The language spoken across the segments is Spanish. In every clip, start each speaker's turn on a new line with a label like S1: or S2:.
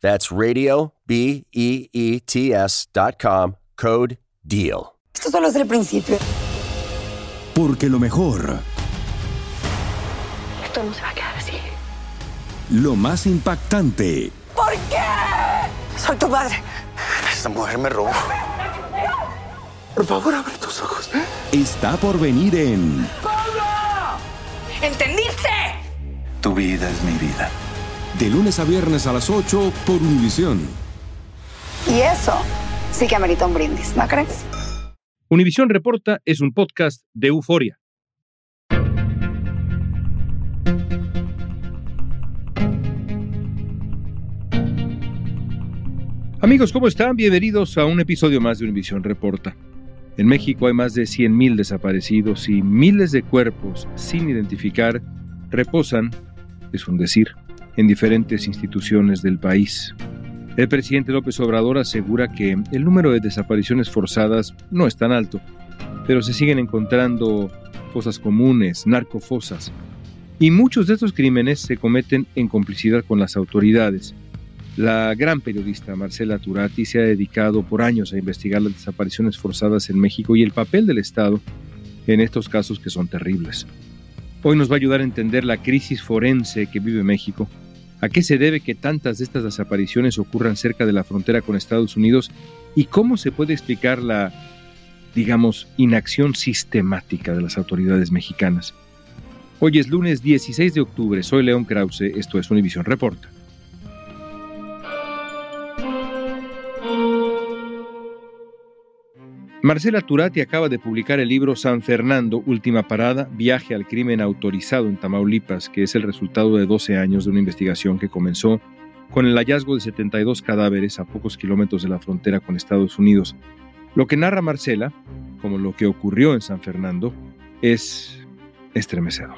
S1: That's radio, B E E T S.com, code DEAL.
S2: Esto solo es el principio.
S3: Porque lo mejor,
S2: Esto no se va a quedar así.
S3: lo más impactante,
S2: ¿Por qué? Soy tu madre.
S4: Esta mujer me robó. Por favor, abre tus ojos.
S3: está por venir en
S2: ¿Entendiste?
S4: Tu vida es mi vida.
S3: De lunes a viernes a las 8 por Univisión.
S2: Y eso sí que amerita un brindis, ¿no crees?
S5: Univisión Reporta es un podcast de euforia. Amigos, ¿cómo están? Bienvenidos a un episodio más de Univisión Reporta. En México hay más de 100.000 desaparecidos y miles de cuerpos sin identificar reposan, es un decir, en diferentes instituciones del país. El presidente López Obrador asegura que el número de desapariciones forzadas no es tan alto, pero se siguen encontrando fosas comunes, narcofosas, y muchos de estos crímenes se cometen en complicidad con las autoridades. La gran periodista Marcela Turati se ha dedicado por años a investigar las desapariciones forzadas en México y el papel del Estado en estos casos que son terribles. Hoy nos va a ayudar a entender la crisis forense que vive México, a qué se debe que tantas de estas desapariciones ocurran cerca de la frontera con Estados Unidos y cómo se puede explicar la, digamos, inacción sistemática de las autoridades mexicanas. Hoy es lunes 16 de octubre, soy León Krause, esto es Univisión Reporta. Marcela Turati acaba de publicar el libro San Fernando, Última Parada, Viaje al Crimen Autorizado en Tamaulipas, que es el resultado de 12 años de una investigación que comenzó con el hallazgo de 72 cadáveres a pocos kilómetros de la frontera con Estados Unidos. Lo que narra Marcela, como lo que ocurrió en San Fernando, es estremecedor.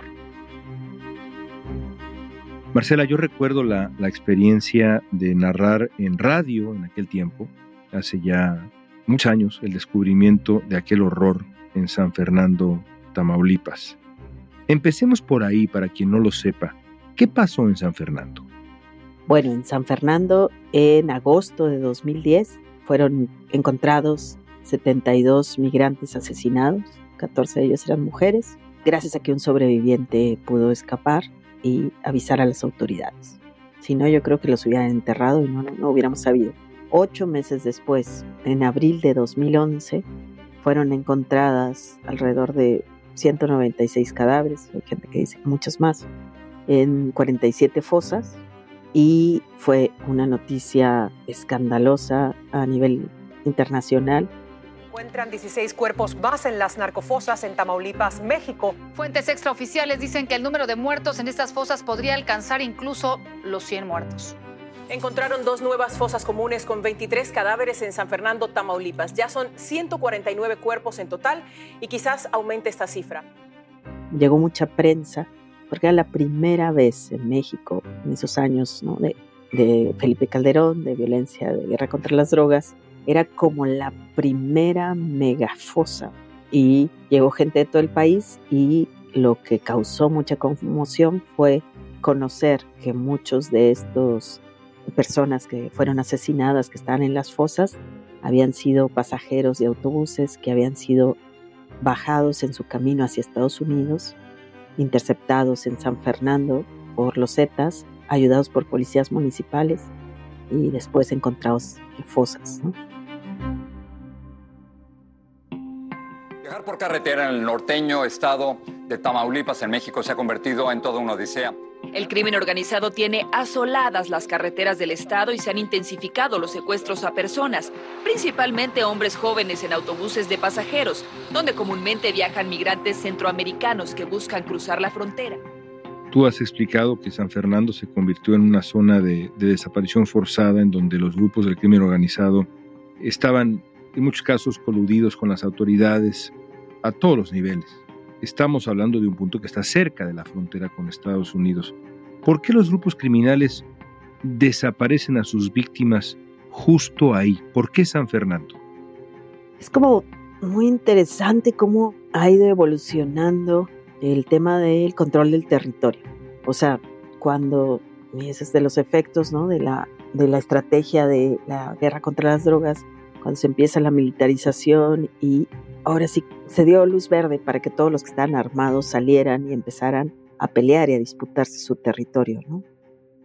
S5: Marcela, yo recuerdo la, experiencia de narrar en radio en aquel tiempo, hace ya muchos años, el descubrimiento de aquel horror en San Fernando, Tamaulipas. Empecemos por ahí para quien no lo sepa. ¿Qué pasó en San Fernando?
S6: Bueno, en San Fernando, en agosto de 2010, fueron encontrados 72 migrantes asesinados, 14 de ellos eran mujeres, gracias a que un sobreviviente pudo escapar y avisar a las autoridades. Si no, yo creo que los hubieran enterrado y no, no, no hubiéramos sabido. Ocho meses después, en abril de 2011, fueron encontradas alrededor de 196 cadáveres, hay gente que dice muchos más, en 47 fosas y fue una noticia escandalosa a nivel internacional.
S7: Encuentran 16 cuerpos más en las narcofosas en Tamaulipas, México.
S8: Fuentes extraoficiales dicen que el número de muertos en estas fosas podría alcanzar incluso los 100 muertos.
S7: Encontraron dos nuevas fosas comunes con 23 cadáveres en San Fernando, Tamaulipas. Ya son 149 cuerpos en total y quizás aumente esta cifra.
S6: Llegó mucha prensa porque era la primera vez en México, en esos años de, de Felipe Calderón, de violencia, de guerra contra las drogas, era como la primera megafosa y llegó gente de todo el país y lo que causó mucha conmoción fue conocer que muchos de estos personas que fueron asesinadas, que estaban en las fosas, habían sido pasajeros de autobuses que habían sido bajados en su camino hacia Estados Unidos, interceptados en San Fernando por los Zetas, ayudados por policías municipales y después encontrados en fosas.
S9: Viajar por carretera en el norteño estado de Tamaulipas en México se ha convertido en toda una odisea.
S10: El crimen organizado tiene asoladas las carreteras del estado y se han intensificado los secuestros a personas, principalmente hombres jóvenes en autobuses de pasajeros, donde comúnmente viajan migrantes centroamericanos que buscan cruzar la frontera.
S5: Tú has explicado que San Fernando se convirtió en una zona de, de desaparición forzada en donde los grupos del crimen organizado estaban en muchos casos coludidos con las autoridades a todos los niveles. Estamos hablando de un punto que está cerca de la frontera con Estados Unidos. ¿Por qué los grupos criminales desaparecen a sus víctimas justo ahí? ¿Por qué San Fernando?
S6: Es como muy interesante cómo ha ido evolucionando el tema del control del territorio. O sea, cuando, y es de los efectos de, la, de la estrategia de la guerra contra las drogas, cuando se empieza la militarización y ahora sí se dio luz verde para que todos los que estaban armados salieran y empezaran a pelear y a disputarse su territorio. ¿no?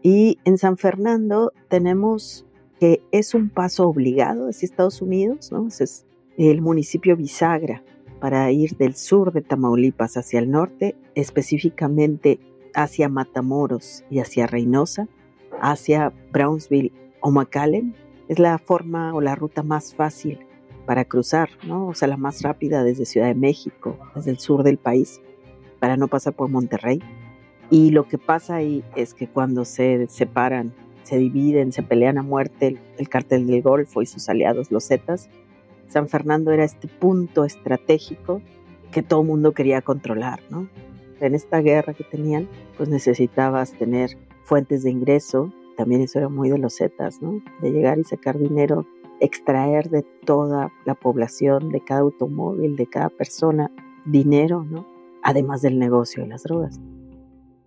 S6: Y en San Fernando tenemos que es un paso obligado hacia Estados Unidos, ¿no? es el municipio bisagra para ir del sur de Tamaulipas hacia el norte, específicamente hacia Matamoros y hacia Reynosa, hacia Brownsville o McAllen, es la forma o la ruta más fácil para cruzar, ¿no? O sea, la más rápida desde Ciudad de México, desde el sur del país, para no pasar por Monterrey. Y lo que pasa ahí es que cuando se separan, se dividen, se pelean a muerte el, el cártel del Golfo y sus aliados, los Zetas, San Fernando era este punto estratégico que todo el mundo quería controlar, ¿no? En esta guerra que tenían, pues necesitabas tener fuentes de ingreso, también eso era muy de los Zetas, ¿no? De llegar y sacar dinero extraer de toda la población, de cada automóvil, de cada persona, dinero, ¿no? Además del negocio de las drogas.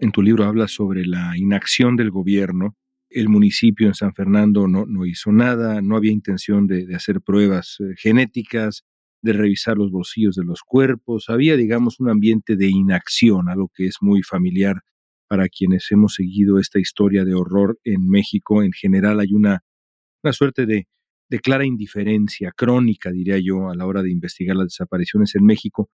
S5: En tu libro hablas sobre la inacción del gobierno. El municipio en San Fernando no, no hizo nada, no había intención de, hacer pruebas eh, genéticas, de revisar los bolsillos de los cuerpos. Había, digamos, un ambiente de inacción, algo que es muy familiar para quienes hemos seguido esta historia de horror en México. En general hay una, una suerte de, de clara indiferencia crónica, diría yo, a la hora de investigar las desapariciones en México.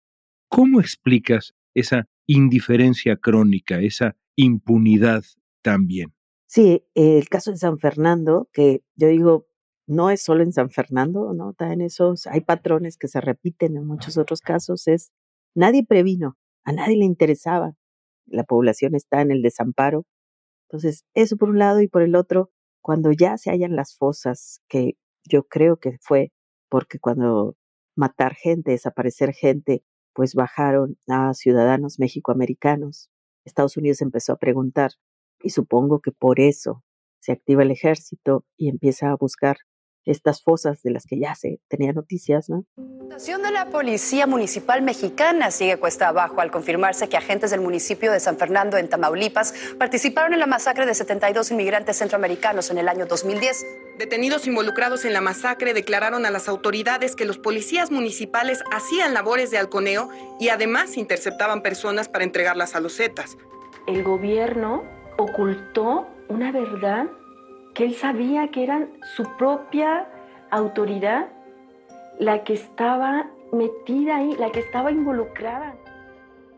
S5: ¿Cómo explicas esa indiferencia crónica, esa impunidad también?
S6: Sí, el caso de San Fernando, que yo digo, no es solo en San Fernando, ¿no? También esos, hay patrones que se repiten en muchos otros casos, es nadie previno, a nadie le interesaba, la población está en el desamparo. Entonces, eso por un lado y por el otro, cuando ya se hallan las fosas que yo creo que fue porque cuando matar gente, desaparecer gente, pues bajaron a ciudadanos mexicoamericanos. Estados Unidos empezó a preguntar y supongo que por eso se activa el ejército y empieza a buscar estas fosas de las que ya se tenía noticias, ¿no?
S11: La situación de la Policía Municipal Mexicana sigue cuesta abajo al confirmarse que agentes del municipio de San Fernando en Tamaulipas participaron en la masacre de 72 inmigrantes centroamericanos en el año 2010.
S12: Detenidos involucrados en la masacre declararon a las autoridades que los policías municipales hacían labores de halconeo y además interceptaban personas para entregarlas a los Zetas.
S13: El gobierno ocultó una verdad que él sabía que eran su propia autoridad la que estaba metida ahí, la que estaba involucrada.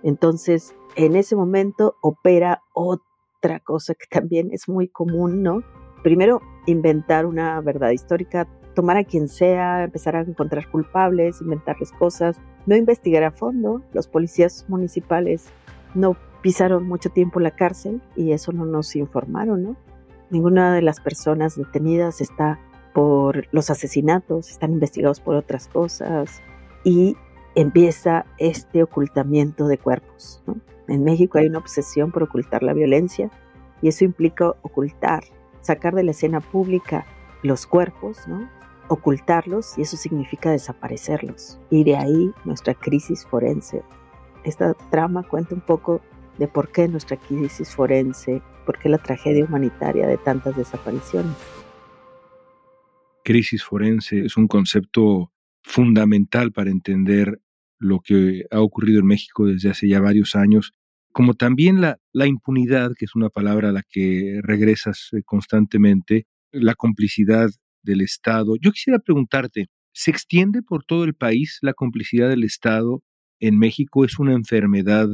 S6: Entonces, en ese momento opera otra cosa que también es muy común, ¿no? Primero, inventar una verdad histórica, tomar a quien sea, empezar a encontrar culpables, inventarles cosas, no investigar a fondo. Los policías municipales no pisaron mucho tiempo la cárcel y eso no nos informaron, ¿no? Ninguna de las personas detenidas está por los asesinatos, están investigados por otras cosas y empieza este ocultamiento de cuerpos. En México hay una obsesión por ocultar la violencia y eso implica ocultar, sacar de la escena pública los cuerpos, ocultarlos y eso significa desaparecerlos. Y de ahí nuestra crisis forense. Esta trama cuenta un poco de por qué nuestra crisis forense, por qué la tragedia humanitaria de tantas desapariciones.
S5: Crisis forense es un concepto fundamental para entender lo que ha ocurrido en México desde hace ya varios años, como también la, impunidad, que es una palabra a la que regresas eh, constantemente, la complicidad del Estado. Yo quisiera preguntarte, ¿se extiende por todo el país la complicidad del Estado en México? ¿Es una enfermedad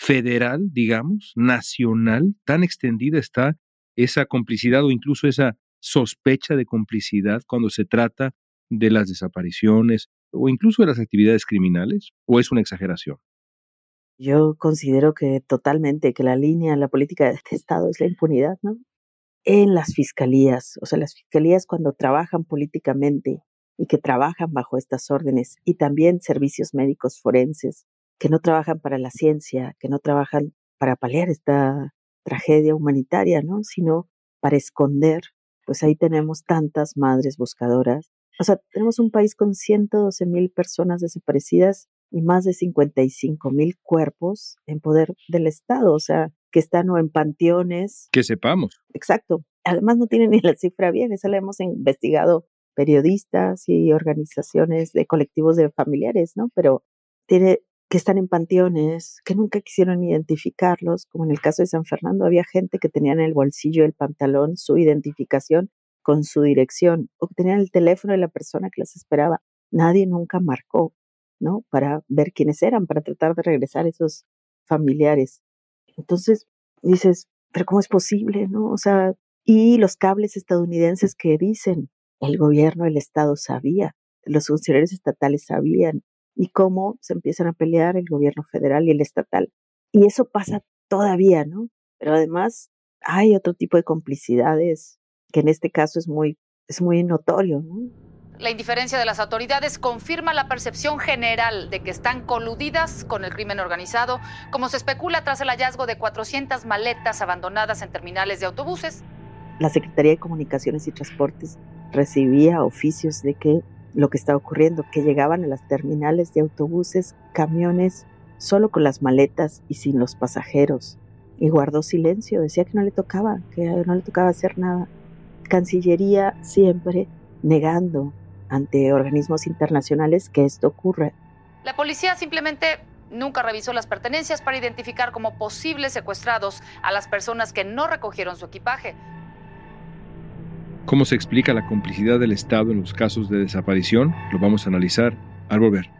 S5: federal, digamos, nacional? ¿Tan extendida está esa complicidad o incluso esa sospecha de complicidad cuando se trata de las desapariciones o incluso de las actividades criminales? ¿O es una exageración?
S6: Yo considero que totalmente que la línea, la política de este Estado es la impunidad, ¿no? En las fiscalías, o sea, las fiscalías cuando trabajan políticamente y que trabajan bajo estas órdenes y también servicios médicos forenses que no trabajan para la ciencia, que no trabajan para paliar esta tragedia humanitaria, ¿no? Sino para esconder, pues ahí tenemos tantas madres buscadoras o sea, tenemos un país con 112 mil personas desaparecidas y más de 55 mil cuerpos en poder del Estado, o sea, que están o en panteones.
S5: Que sepamos.
S6: Exacto. Además no tienen ni la cifra bien, esa la hemos investigado periodistas y organizaciones de colectivos de familiares, ¿no? Pero tiene que están en panteones, que nunca quisieron identificarlos, como en el caso de San Fernando, había gente que tenía en el bolsillo del pantalón su identificación con su dirección o que tenían el teléfono de la persona que los esperaba. Nadie nunca marcó, ¿no? Para ver quiénes eran, para tratar de regresar esos familiares. Entonces dices, pero ¿cómo es posible, no? O sea, y los cables estadounidenses que dicen, el gobierno, el Estado sabía, los funcionarios estatales sabían, y cómo se empiezan a pelear el gobierno federal y el estatal. Y eso pasa todavía, ¿no? Pero además hay otro tipo de complicidades que en este caso es muy, es muy notorio.
S8: La indiferencia de las autoridades confirma la percepción general de que están coludidas con el crimen organizado, como se especula tras el hallazgo de 400 maletas abandonadas en terminales de autobuses.
S6: La Secretaría de Comunicaciones y Transportes recibía oficios de que lo que estaba ocurriendo, que llegaban a las terminales de autobuses camiones solo con las maletas y sin los pasajeros. Y guardó silencio, decía que no le tocaba, que no le tocaba hacer nada. Cancillería siempre negando ante organismos internacionales que esto ocurre.
S8: La policía simplemente nunca revisó las pertenencias para identificar como posibles secuestrados a las personas que no recogieron su equipaje.
S5: ¿Cómo se explica la complicidad del Estado en los casos de desaparición? Lo vamos a analizar al volver.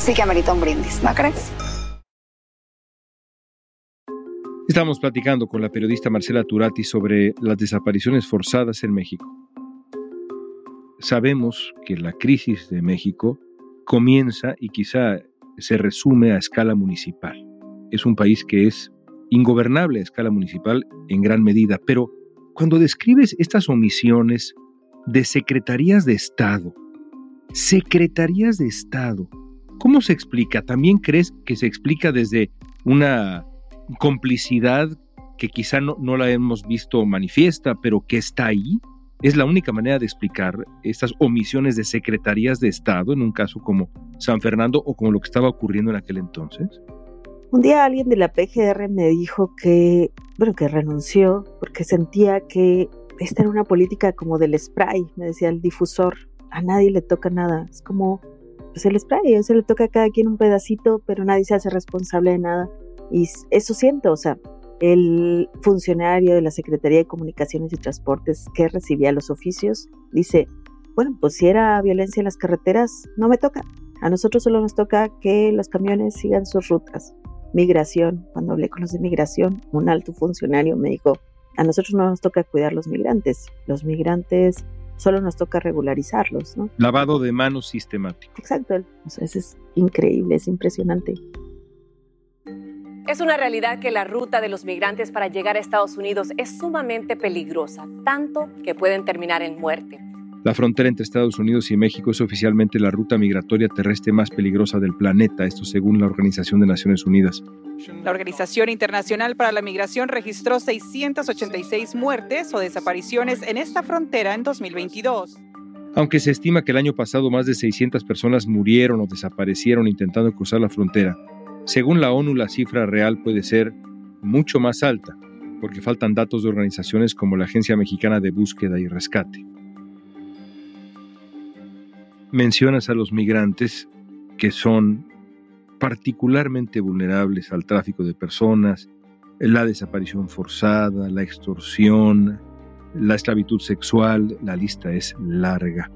S2: Sí que amerita un brindis, ¿no crees?
S5: Estamos platicando con la periodista Marcela Turati sobre las desapariciones forzadas en México. Sabemos que la crisis de México comienza y quizá se resume a escala municipal. Es un país que es ingobernable a escala municipal en gran medida, pero cuando describes estas omisiones de secretarías de Estado, secretarías de Estado ¿Cómo se explica? ¿También crees que se explica desde una complicidad que quizá no, la hemos visto manifiesta, pero que está ahí? ¿Es la única manera de explicar estas omisiones de secretarías de Estado en un caso como San Fernando o como lo que estaba ocurriendo en aquel entonces?
S6: Un día alguien de la PGR me dijo que, bueno, que renunció porque sentía que esta era una política como del spray, me decía el difusor, a nadie le toca nada, es como pues el spray, se le toca a cada quien un pedacito, pero nadie se hace responsable de nada. Y eso siento, o sea, el funcionario de la Secretaría de Comunicaciones y Transportes que recibía los oficios dice, bueno, pues si era violencia en las carreteras, no me toca. A nosotros solo nos toca que los camiones sigan sus rutas. Migración, cuando hablé con los de migración, un alto funcionario me dijo, a nosotros no nos toca cuidar los migrantes. Los migrantes solo nos toca regularizarlos, ¿no?
S5: Lavado de manos sistemático.
S6: Exacto, eso es increíble, es impresionante.
S7: Es una realidad que la ruta de los migrantes para llegar a Estados Unidos es sumamente peligrosa, tanto que pueden terminar en muerte.
S5: La frontera entre Estados Unidos y México es oficialmente la ruta migratoria terrestre más peligrosa del planeta, esto según la Organización de Naciones Unidas.
S14: La Organización Internacional para la Migración registró 686 muertes o desapariciones en esta frontera en 2022.
S5: Aunque se estima que el año pasado más de 600 personas murieron o desaparecieron intentando cruzar la frontera, según la ONU, la cifra real puede ser mucho más alta, porque faltan datos de organizaciones como la Agencia Mexicana de Búsqueda y Rescate. Mencionas a los migrantes que son particularmente vulnerables al tráfico de personas, la desaparición forzada, la extorsión, la esclavitud sexual, la lista es larga.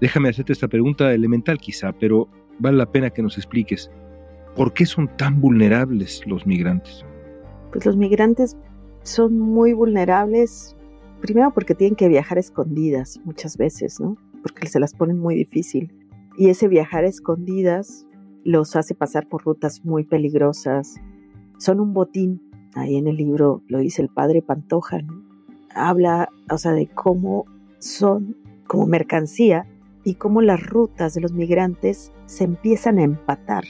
S5: Déjame hacerte esta pregunta elemental quizá, pero vale la pena que nos expliques. ¿Por qué son tan vulnerables los migrantes?
S6: Pues los migrantes son muy vulnerables, primero porque tienen que viajar escondidas muchas veces, ¿no? Porque se las ponen muy difícil. Y ese viajar escondidas los hace pasar por rutas muy peligrosas. Son un botín. Ahí en el libro lo dice el padre Pantoja, Habla, o sea, de cómo son como mercancía y cómo las rutas de los migrantes se empiezan a empatar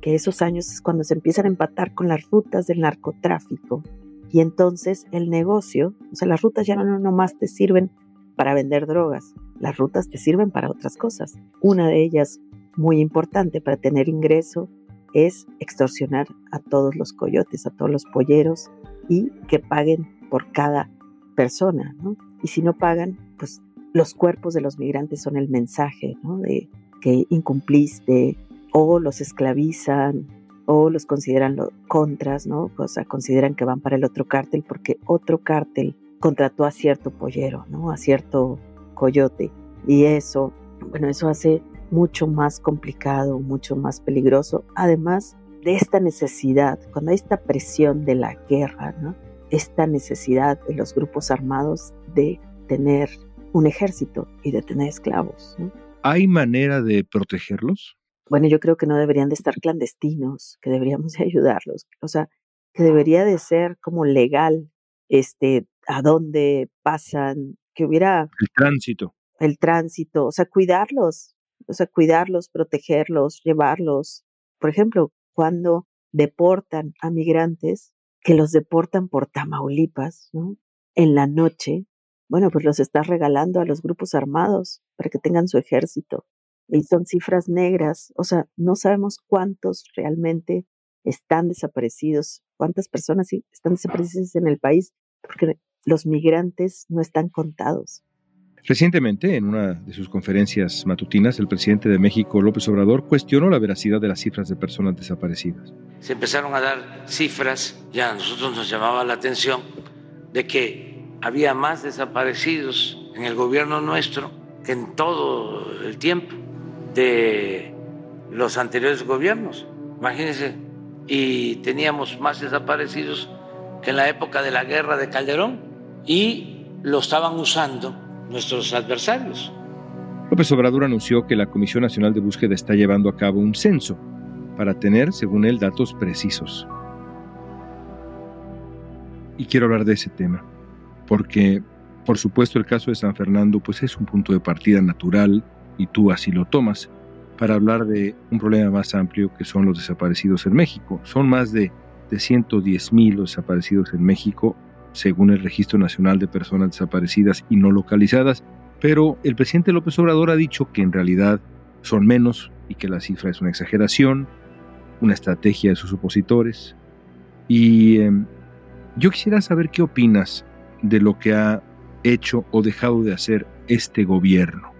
S6: que esos años es cuando se empiezan a empatar con las rutas del narcotráfico. Y entonces el negocio, o sea, las rutas ya no nomás te sirven para vender drogas, las rutas te sirven para otras cosas. Una de ellas, muy importante para tener ingreso, es extorsionar a todos los coyotes, a todos los polleros y que paguen por cada persona, ¿no? Y si no pagan, pues los cuerpos de los migrantes son el mensaje, ¿no? De que incumpliste, o los esclavizan o los consideran contras, ¿no? O sea, consideran que van para el otro cártel porque otro cártel contrató a cierto pollero, ¿no? A cierto coyote. Y eso, bueno, eso hace mucho más complicado, mucho más peligroso. Además de esta necesidad, cuando hay esta presión de la guerra, ¿no? Esta necesidad de los grupos armados de tener un ejército y de tener esclavos, ¿no?
S5: ¿Hay manera de protegerlos?
S6: bueno, yo creo que no deberían de estar clandestinos, que deberíamos de ayudarlos, o sea, que debería de ser como legal, este, a dónde pasan, que hubiera...
S5: El tránsito.
S6: El tránsito, o sea, cuidarlos, o sea, cuidarlos, protegerlos, llevarlos. Por ejemplo, cuando deportan a migrantes, que los deportan por Tamaulipas, ¿no? En la noche, bueno, pues los estás regalando a los grupos armados para que tengan su ejército y son cifras negras, o sea, no sabemos cuántos realmente están desaparecidos, cuántas personas están desaparecidas en el país, porque los migrantes no están contados.
S5: Recientemente, en una de sus conferencias matutinas, el presidente de México, López Obrador, cuestionó la veracidad de las cifras de personas desaparecidas.
S15: Se empezaron a dar cifras, ya a nosotros nos llamaba la atención, de que había más desaparecidos en el gobierno nuestro que en todo el tiempo de los anteriores gobiernos. Imagínense, y teníamos más desaparecidos que en la época de la guerra de Calderón y lo estaban usando nuestros adversarios.
S5: López Obrador anunció que la Comisión Nacional de Búsqueda está llevando a cabo un censo para tener, según él, datos precisos. Y quiero hablar de ese tema, porque, por supuesto, el caso de San Fernando pues es un punto de partida natural y tú así lo tomas, para hablar de un problema más amplio que son los desaparecidos en México. Son más de, de 110 mil los desaparecidos en México, según el Registro Nacional de Personas Desaparecidas y No Localizadas, pero el presidente López Obrador ha dicho que en realidad son menos y que la cifra es una exageración, una estrategia de sus opositores. Y em, yo quisiera saber qué opinas de lo que ha hecho o dejado de hacer este gobierno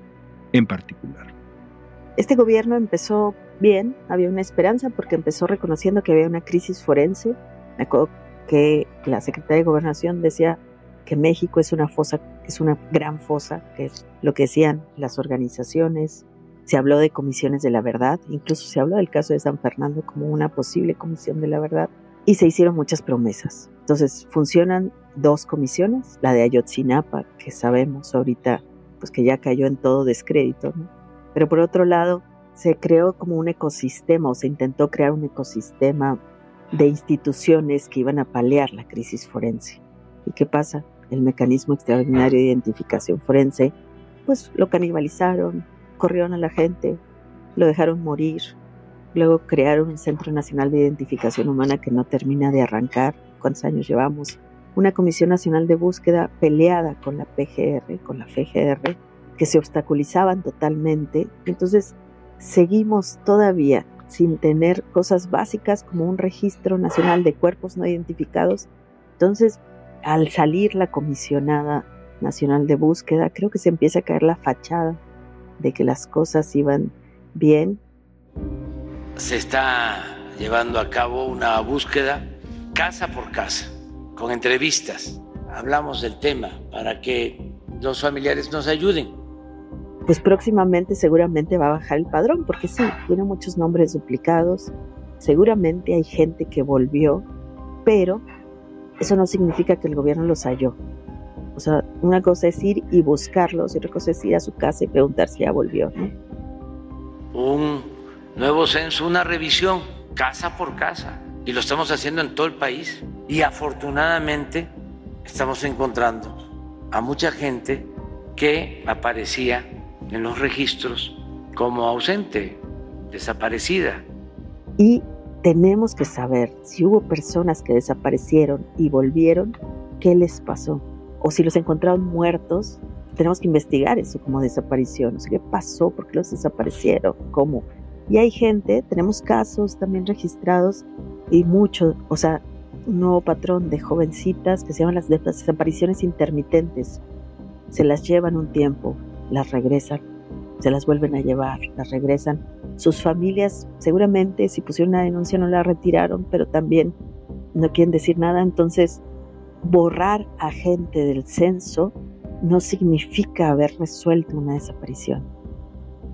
S5: en particular?
S6: Este gobierno empezó bien, había una esperanza porque empezó reconociendo que había una crisis forense. Que la secretaria de Gobernación decía que México es una fosa, es una gran fosa, que es lo que decían las organizaciones. Se habló de comisiones de la verdad, incluso se habló del caso de San Fernando como una posible comisión de la verdad y se hicieron muchas promesas. Entonces funcionan dos comisiones, la de Ayotzinapa, que sabemos ahorita pues que ya cayó en todo descrédito, pero por otro lado se creó como un ecosistema o se intentó crear un ecosistema de instituciones que iban a paliar la crisis forense. ¿Y qué pasa? El mecanismo extraordinario de identificación forense, pues lo canibalizaron, corrieron a la gente, lo dejaron morir, luego crearon un Centro Nacional de Identificación Humana que no termina de arrancar, ¿cuántos años llevamos? Una Comisión Nacional de Búsqueda peleada con la PGR, con la FGR, que se obstaculizaban totalmente. Entonces, seguimos todavía sin tener cosas básicas como un registro nacional de cuerpos no identificados. Entonces, al salir la comisionada nacional de búsqueda, creo que se empieza a caer la fachada de que las cosas iban bien.
S15: Se está llevando a cabo una búsqueda casa por casa, con entrevistas. Hablamos del tema para que los familiares nos ayuden
S6: pues próximamente seguramente va a bajar el padrón, porque sí, tiene muchos nombres duplicados, seguramente hay gente que volvió, pero eso no significa que el gobierno los halló. O sea, una cosa es ir y buscarlos y otra cosa es ir a su casa y preguntar si ya volvió.
S15: Un nuevo censo, una revisión casa por casa y lo estamos haciendo en todo el país y afortunadamente estamos encontrando a mucha gente que aparecía en los registros como ausente, desaparecida.
S6: Y tenemos que saber si hubo personas que desaparecieron y volvieron, qué les pasó. O si los encontraron muertos, tenemos que investigar eso como desaparición. O ¿qué pasó? ¿Por qué los desaparecieron? ¿Cómo? Y hay gente, tenemos casos también registrados y muchos, o sea, un nuevo patrón de jovencitas que se llaman las desapariciones intermitentes. Se las llevan un tiempo, las regresan, se las vuelven a llevar, las regresan. Sus familias seguramente si pusieron una denuncia no la retiraron, pero también no quieren decir nada. Entonces, borrar a gente del censo no significa haber resuelto una desaparición.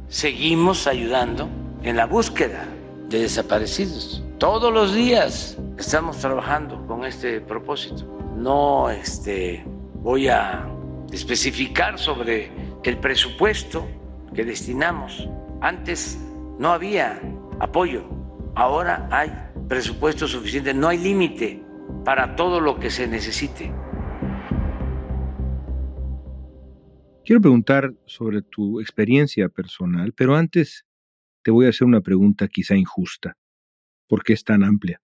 S15: Seguimos ayudando en la búsqueda de desaparecidos. Todos los días estamos trabajando con este propósito. No este, voy a especificar sobre el presupuesto que destinamos. Antes no había apoyo, ahora hay presupuesto suficiente, no hay límite para todo lo que se necesite.
S5: Quiero preguntar sobre tu experiencia personal, pero antes te voy a hacer una pregunta quizá injusta, porque es tan amplia.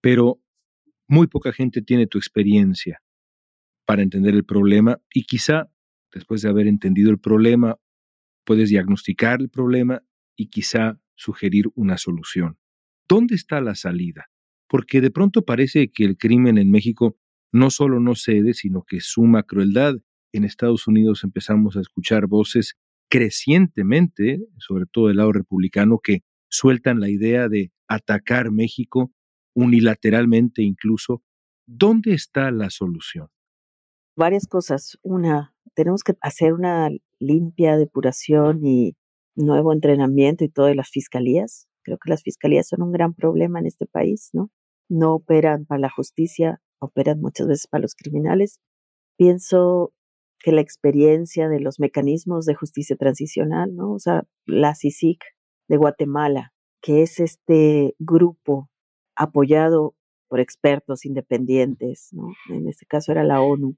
S5: Pero muy poca gente tiene tu experiencia para entender el problema y quizá después de haber entendido el problema, puedes diagnosticar el problema y quizá sugerir una solución. ¿Dónde está la salida? Porque de pronto parece que el crimen en México no solo no cede, sino que suma crueldad. En Estados Unidos empezamos a escuchar voces crecientemente, sobre todo del lado republicano, que sueltan la idea de atacar México unilateralmente incluso. ¿Dónde está la solución?
S6: Varias cosas. Una, tenemos que hacer una limpia depuración y nuevo entrenamiento y todo de las fiscalías. Creo que las fiscalías son un gran problema en este país, ¿no? No operan para la justicia, operan muchas veces para los criminales. Pienso que la experiencia de los mecanismos de justicia transicional, ¿no? O sea, la CICIC de Guatemala, que es este grupo apoyado por expertos independientes, ¿no? En este caso era la ONU,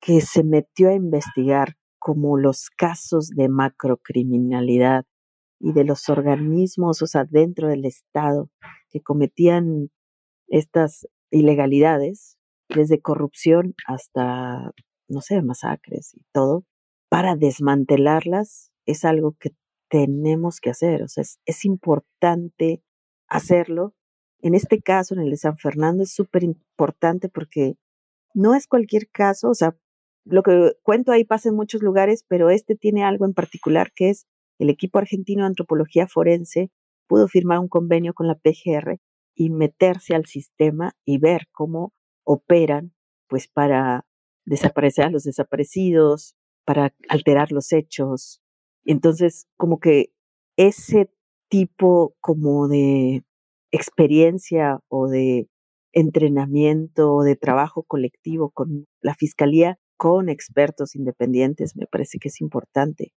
S6: que se metió a investigar como los casos de macrocriminalidad y de los organismos, o sea, dentro del Estado, que cometían estas ilegalidades, desde corrupción hasta, no sé, masacres y todo, para desmantelarlas es algo que tenemos que hacer, o sea, es, es importante hacerlo. En este caso, en el de San Fernando, es súper importante porque no es cualquier caso, o sea, lo que cuento ahí pasa en muchos lugares, pero este tiene algo en particular que es el equipo argentino de antropología forense pudo firmar un convenio con la PGR y meterse al sistema y ver cómo operan, pues para desaparecer a los desaparecidos, para alterar los hechos. Entonces, como que ese tipo como de experiencia o de entrenamiento o de trabajo colectivo con la fiscalía, con expertos independientes, me parece que es importante.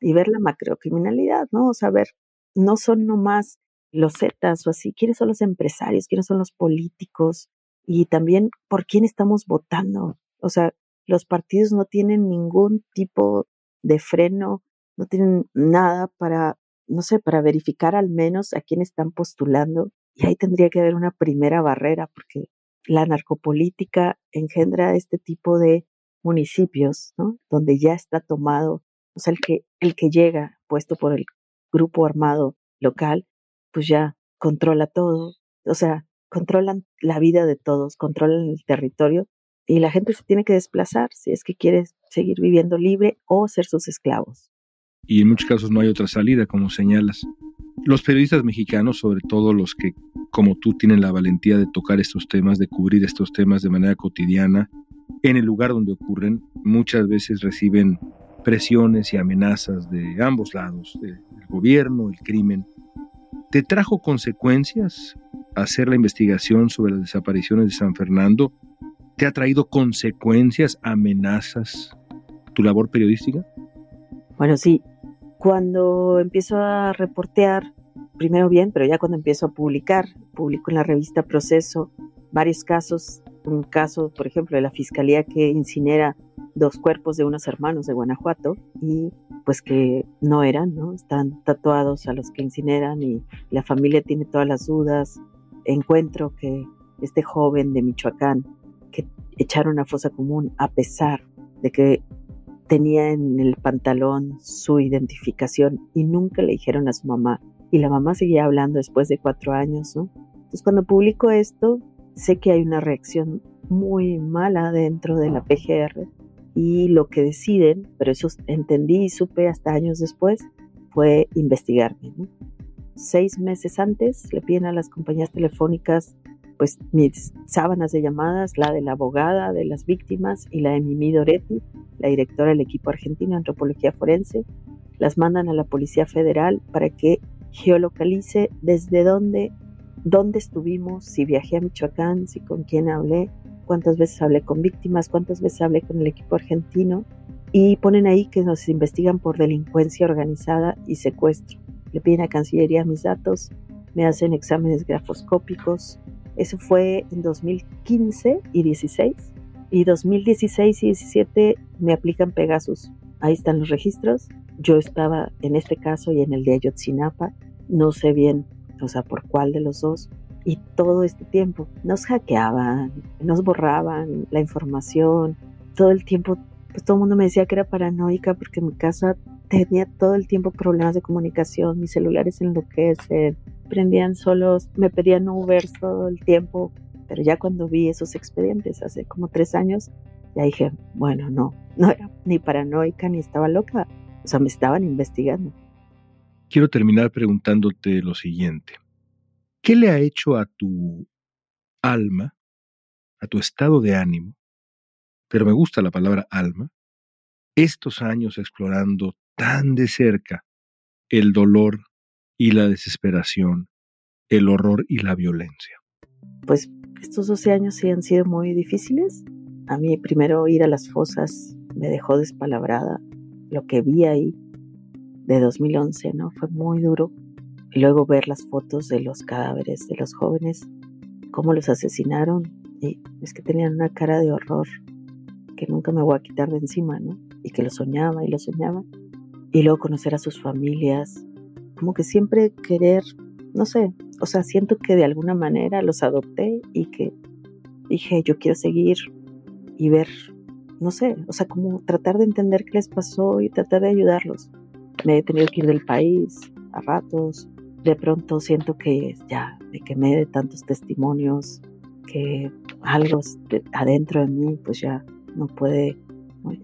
S6: Y ver la macrocriminalidad, ¿no? O sea, ver, no son nomás los Zetas o así, quiénes son los empresarios, quiénes son los políticos y también por quién estamos votando. O sea, los partidos no tienen ningún tipo de freno, no tienen nada para, no sé, para verificar al menos a quién están postulando. Y ahí tendría que haber una primera barrera, porque la narcopolítica engendra este tipo de municipios, ¿no? Donde ya está tomado, o sea, el que, el que llega puesto por el grupo armado local, pues ya controla todo, o sea, controlan la vida de todos, controlan el territorio y la gente se tiene que desplazar si es que quiere seguir viviendo libre o ser sus esclavos.
S5: Y en muchos casos no hay otra salida, como señalas. Los periodistas mexicanos, sobre todo los que, como tú, tienen la valentía de tocar estos temas, de cubrir estos temas de manera cotidiana, en el lugar donde ocurren, muchas veces reciben presiones y amenazas de ambos lados, del gobierno, el crimen. ¿Te trajo consecuencias hacer la investigación sobre las desapariciones de San Fernando ¿Te ha traído consecuencias, amenazas tu labor periodística?
S6: Bueno, sí. Cuando empiezo a reportear, primero bien, pero ya cuando empiezo a publicar, publico en la revista Proceso varios casos. Un caso, por ejemplo, de la fiscalía que incinera dos cuerpos de unos hermanos de Guanajuato y pues que no eran, ¿no? Están tatuados a los que incineran y la familia tiene todas las dudas. Encuentro que este joven de Michoacán que echaron a fosa común a pesar de que tenía en el pantalón su identificación y nunca le dijeron a su mamá. Y la mamá seguía hablando después de cuatro años, ¿no? Entonces cuando publico esto, sé que hay una reacción muy mala dentro de la PGR y lo que deciden, pero eso entendí y supe hasta años después, fue investigarme. Seis meses antes le piden a las compañías telefónicas pues mis sábanas de llamadas, la de la abogada de las víctimas y la de Mimi Doretti, la directora del equipo argentino de antropología forense, las mandan a la Policía Federal para que geolocalice desde dónde, dónde estuvimos, si viajé a Michoacán, si con quién hablé, cuántas veces hablé con víctimas, cuántas veces hablé con el equipo argentino y ponen ahí que nos investigan por delincuencia organizada y secuestro. Le piden a Cancillería mis datos, me hacen exámenes grafoscópicos, eso fue en 2015 y 16. Y 2016 y 17 me aplican Pegasus. Ahí están los registros. Yo estaba en este caso y en el de Ayotzinapa. No sé bien, o sea, por cuál de los dos. Y todo este tiempo nos hackeaban, nos borraban la información. Todo el tiempo, pues todo el mundo me decía que era paranoica porque mi casa tenía todo el tiempo problemas de comunicación, mis celulares enloquecen, prendían solos, me pedían Uber todo el tiempo, pero ya cuando vi esos expedientes hace como tres años, ya dije, bueno, no, no era ni paranoica ni estaba loca, o sea, me estaban investigando.
S5: Quiero terminar preguntándote lo siguiente. ¿Qué le ha hecho a tu alma, a tu estado de ánimo, pero me gusta la palabra alma, estos años explorando tan de cerca el dolor y la desesperación, el horror y la violencia?
S6: Pues estos 12 años sí han sido muy difíciles. A mí primero ir a las fosas me dejó despalabrada. Lo que vi ahí de 2011, ¿no? Fue muy duro. Y luego ver las fotos de los cadáveres de los jóvenes, cómo los asesinaron. Y es que tenían una cara de horror que nunca me voy a quitar de encima, ¿no? Y que lo soñaba y lo soñaba. Y luego conocer a sus familias, como que siempre querer, no sé, o sea, siento que de alguna manera los adopté y que dije, yo quiero seguir y ver, no sé, o sea, como tratar de entender qué les pasó y tratar de ayudarlos. Me he tenido que ir del país a ratos, de pronto siento que ya me quemé de tantos testimonios, que algo adentro de mí pues ya no puede,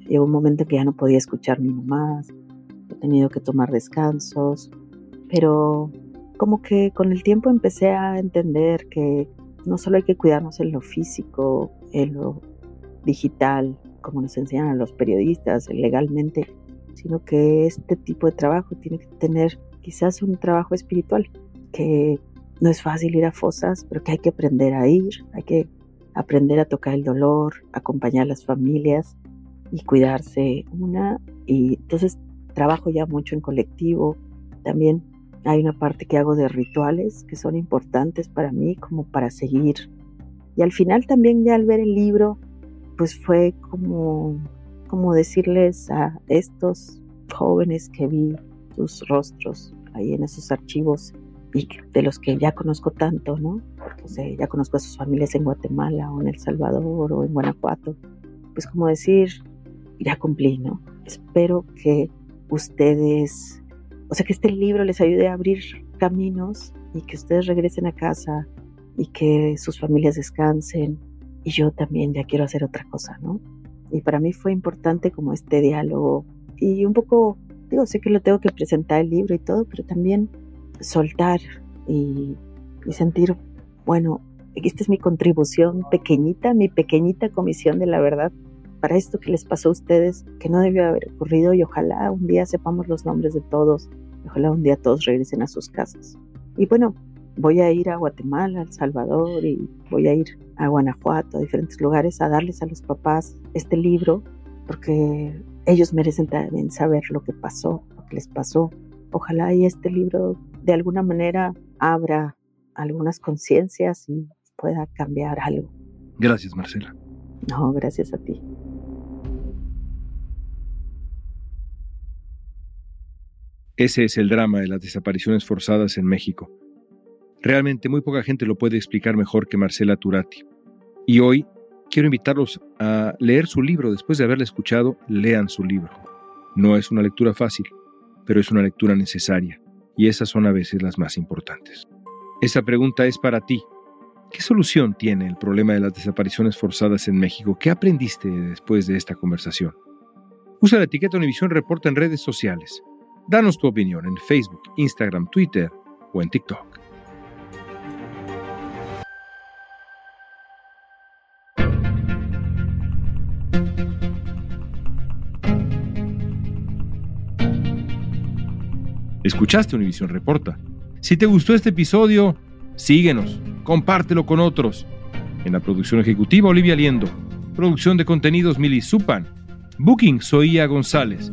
S6: Llegó un momento que ya no podía escuchar ni más, he tenido que tomar descansos, pero como que con el tiempo empecé a entender que no solo hay que cuidarnos en lo físico, en lo digital, como nos enseñan a los periodistas legalmente, sino que este tipo de trabajo tiene que tener quizás un trabajo espiritual, que no es fácil ir a fosas, pero que hay que aprender a ir, hay que aprender a tocar el dolor, acompañar a las familias y cuidarse una. Y entonces trabajo ya mucho en colectivo. También hay una parte que hago de rituales que son importantes para mí como para seguir. Y al final también ya al ver el libro, pues fue como, como decirles a estos jóvenes que vi sus rostros ahí en esos archivos y de los que ya conozco tanto, ¿no? Porque ya conozco a sus familias en Guatemala o en El Salvador o en Guanajuato. Pues como decir, ya cumplí, ¿no? Espero que ustedes, o sea, que este libro les ayude a abrir caminos y que ustedes regresen a casa y que sus familias descansen. Y yo también ya quiero hacer otra cosa, ¿no? Y para mí fue importante como este diálogo y un poco, digo, sé que lo tengo que presentar el libro y todo, pero también soltar y, sentir, bueno, esta es mi contribución pequeñita, mi pequeñita comisión de la verdad para esto que les pasó a ustedes, que no debió haber ocurrido y ojalá un día sepamos los nombres de todos, ojalá un día todos regresen a sus casas. Y bueno, voy a ir a Guatemala, a El Salvador y voy a ir a Guanajuato, a diferentes lugares, a darles a los papás este libro, porque ellos merecen también saber lo que pasó, lo que les pasó. Ojalá y este libro de alguna manera abra algunas conciencias y pueda cambiar algo.
S5: Gracias, Marcela.
S6: No, gracias a ti.
S5: Ese es el drama de las desapariciones forzadas en México. Realmente muy poca gente lo puede explicar mejor que Marcela Turati. Y hoy quiero invitarlos a leer su libro. Después de haberla escuchado, lean su libro. No es una lectura fácil, pero es una lectura necesaria y esas son a veces las más importantes. Esa pregunta es para ti. ¿Qué solución tiene el problema de las desapariciones forzadas en México? ¿Qué aprendiste después de esta conversación? Usa la etiqueta Univisión Reporta en redes sociales. Danos tu opinión en Facebook, Instagram, Twitter o en TikTok. Escuchaste Univisión Reporta. Si te gustó este episodio, síguenos, compártelo con otros. En la producción ejecutiva, Olivia Liendo. Producción de contenidos, Mili Supan. Booking, Soía González.